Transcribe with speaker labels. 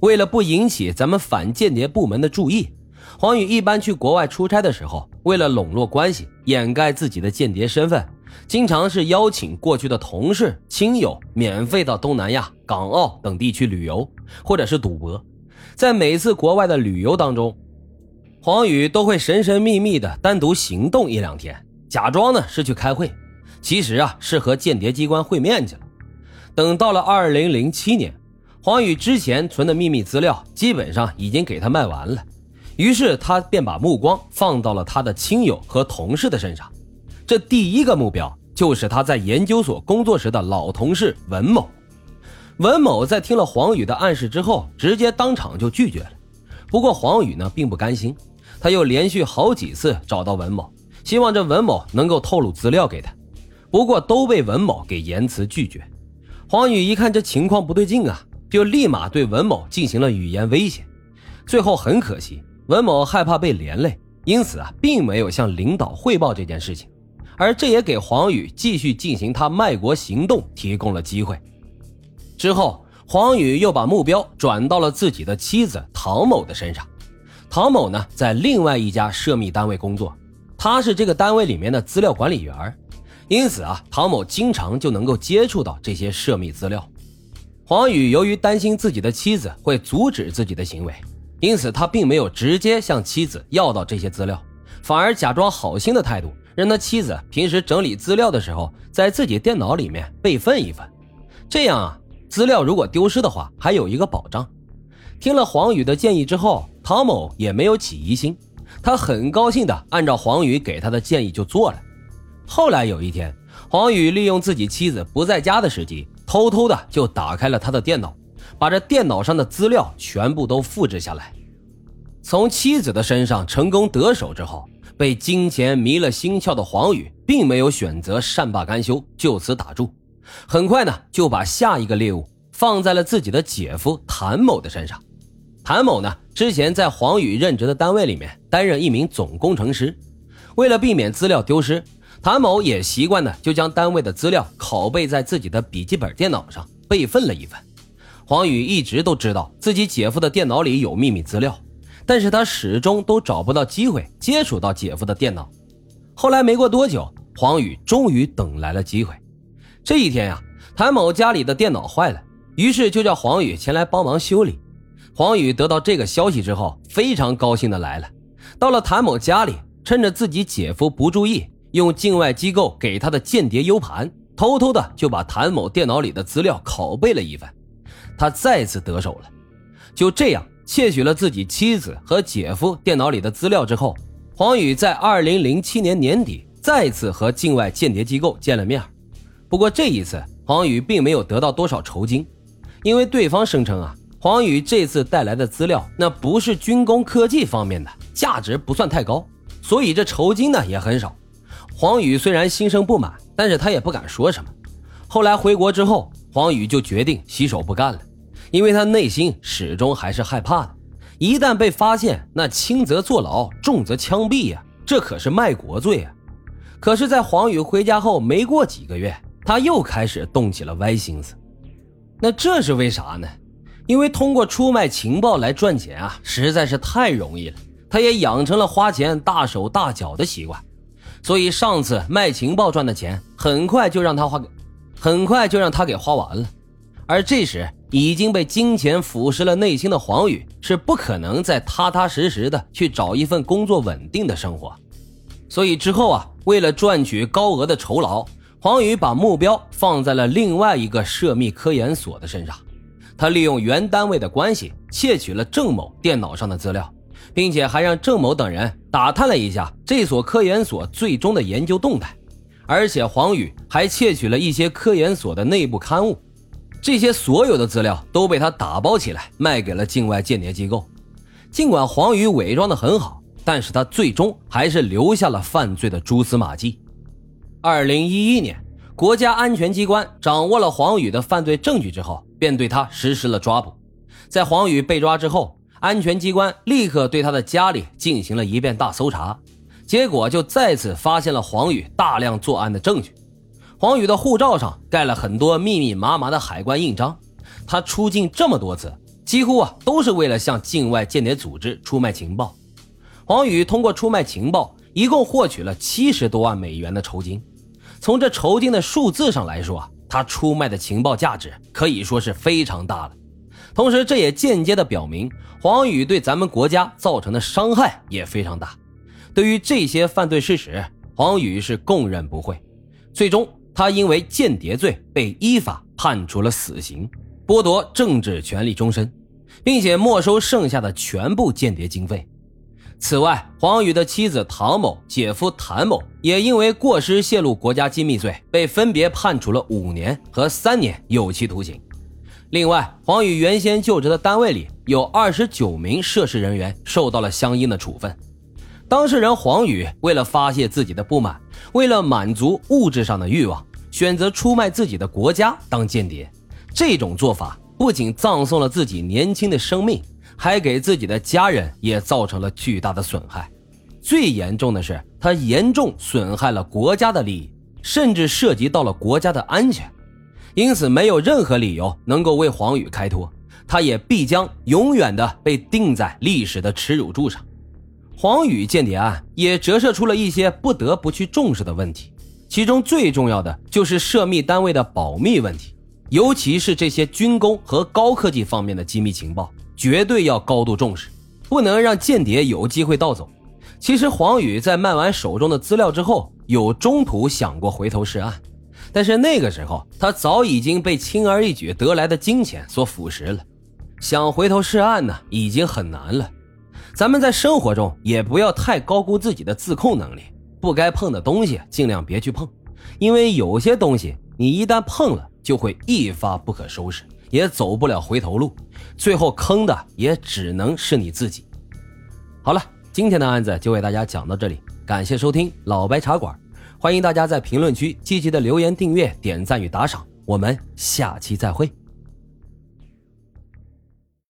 Speaker 1: 为了不引起咱们反间谍部门的注意，黄宇一般去国外出差的时候，为了笼络关系，掩盖自己的间谍身份，经常是邀请过去的同事、亲友免费到东南亚、港澳等地去旅游，或者是赌博。在每次国外的旅游当中，黄宇都会神神秘秘的单独行动一两天，假装呢是去开会，其实啊是和间谍机关会面去了。等到了二零零七年。黄宇之前存的秘密资料基本上已经给他卖完了，于是他便把目光放到了他的亲友和同事的身上。这第一个目标就是他在研究所工作时的老同事文某。文某在听了黄宇的暗示之后，直接当场就拒绝了。不过黄宇呢并不甘心，他又连续好几次找到文某，希望这文某能够透露资料给他，不过都被文某给严辞拒绝。黄宇一看这情况不对劲啊！就立马对文某进行了语言威胁，最后很可惜，文某害怕被连累，因此啊，并没有向领导汇报这件事情，而这也给黄宇继续进行他卖国行动提供了机会。之后，黄宇又把目标转到了自己的妻子唐某的身上。唐某呢，在另外一家涉密单位工作，他是这个单位里面的资料管理员，因此啊，唐某经常就能够接触到这些涉密资料。黄宇由于担心自己的妻子会阻止自己的行为，因此他并没有直接向妻子要到这些资料，反而假装好心的态度，让他妻子平时整理资料的时候，在自己电脑里面备份一份。这样啊，资料如果丢失的话，还有一个保障。听了黄宇的建议之后，唐某也没有起疑心，他很高兴的按照黄宇给他的建议就做了。后来有一天，黄宇利用自己妻子不在家的时机。偷偷的就打开了他的电脑，把这电脑上的资料全部都复制下来。从妻子的身上成功得手之后，被金钱迷了心窍的黄宇，并没有选择善罢甘休，就此打住。很快呢，就把下一个猎物放在了自己的姐夫谭某的身上。谭某呢，之前在黄宇任职的单位里面担任一名总工程师，为了避免资料丢失。谭某也习惯的就将单位的资料拷贝在自己的笔记本电脑上备份了一份。黄宇一直都知道自己姐夫的电脑里有秘密资料，但是他始终都找不到机会接触到姐夫的电脑。后来没过多久，黄宇终于等来了机会。这一天呀，谭某家里的电脑坏了，于是就叫黄宇前来帮忙修理。黄宇得到这个消息之后，非常高兴的来了。到了谭某家里，趁着自己姐夫不注意。用境外机构给他的间谍 U 盘，偷偷的就把谭某电脑里的资料拷贝了一番，他再次得手了。就这样窃取了自己妻子和姐夫电脑里的资料之后，黄宇在二零零七年年底再次和境外间谍机构见了面。不过这一次，黄宇并没有得到多少酬金，因为对方声称啊，黄宇这次带来的资料那不是军工科技方面的，价值不算太高，所以这酬金呢也很少。黄宇虽然心生不满，但是他也不敢说什么。后来回国之后，黄宇就决定洗手不干了，因为他内心始终还是害怕的。一旦被发现，那轻则坐牢，重则枪毙呀，这可是卖国罪啊！可是，在黄宇回家后没过几个月，他又开始动起了歪心思。那这是为啥呢？因为通过出卖情报来赚钱啊，实在是太容易了。他也养成了花钱大手大脚的习惯。所以上次卖情报赚的钱，很快就让他花，很快就让他给花完了。而这时已经被金钱腐蚀了内心的黄宇，是不可能再踏踏实实的去找一份工作稳定的生活。所以之后啊，为了赚取高额的酬劳，黄宇把目标放在了另外一个涉密科研所的身上。他利用原单位的关系，窃取了郑某电脑上的资料。并且还让郑某等人打探了一下这所科研所最终的研究动态，而且黄宇还窃取了一些科研所的内部刊物，这些所有的资料都被他打包起来卖给了境外间谍机构。尽管黄宇伪装的很好，但是他最终还是留下了犯罪的蛛丝马迹。二零一一年，国家安全机关掌握了黄宇的犯罪证据之后，便对他实施了抓捕。在黄宇被抓之后。安全机关立刻对他的家里进行了一遍大搜查，结果就再次发现了黄宇大量作案的证据。黄宇的护照上盖了很多密密麻麻的海关印章，他出境这么多次，几乎啊都是为了向境外间谍组织出卖情报。黄宇通过出卖情报，一共获取了七十多万美元的酬金。从这酬金的数字上来说，他出卖的情报价值可以说是非常大了。同时，这也间接的表明黄宇对咱们国家造成的伤害也非常大。对于这些犯罪事实，黄宇是供认不讳。最终，他因为间谍罪被依法判处了死刑，剥夺政治权利终身，并且没收剩下的全部间谍经费。此外，黄宇的妻子唐某、姐夫谭某也因为过失泄露国家机密罪，被分别判处了五年和三年有期徒刑。另外，黄宇原先就职的单位里有二十九名涉事人员受到了相应的处分。当事人黄宇为了发泄自己的不满，为了满足物质上的欲望，选择出卖自己的国家当间谍。这种做法不仅葬送了自己年轻的生命。还给自己的家人也造成了巨大的损害，最严重的是，他严重损害了国家的利益，甚至涉及到了国家的安全，因此没有任何理由能够为黄宇开脱，他也必将永远的被钉在历史的耻辱柱上。黄宇间谍案也折射出了一些不得不去重视的问题，其中最重要的就是涉密单位的保密问题，尤其是这些军工和高科技方面的机密情报。绝对要高度重视，不能让间谍有机会盗走。其实黄宇在卖完手中的资料之后，有中途想过回头是岸，但是那个时候他早已经被轻而易举得来的金钱所腐蚀了，想回头是岸呢，已经很难了。咱们在生活中也不要太高估自己的自控能力，不该碰的东西尽量别去碰，因为有些东西你一旦碰了，就会一发不可收拾。也走不了回头路，最后坑的也只能是你自己。好了，今天的案子就为大家讲到这里，感谢收听老白茶馆，欢迎大家在评论区积极的留言、订阅、点赞与打赏，我们下期再会。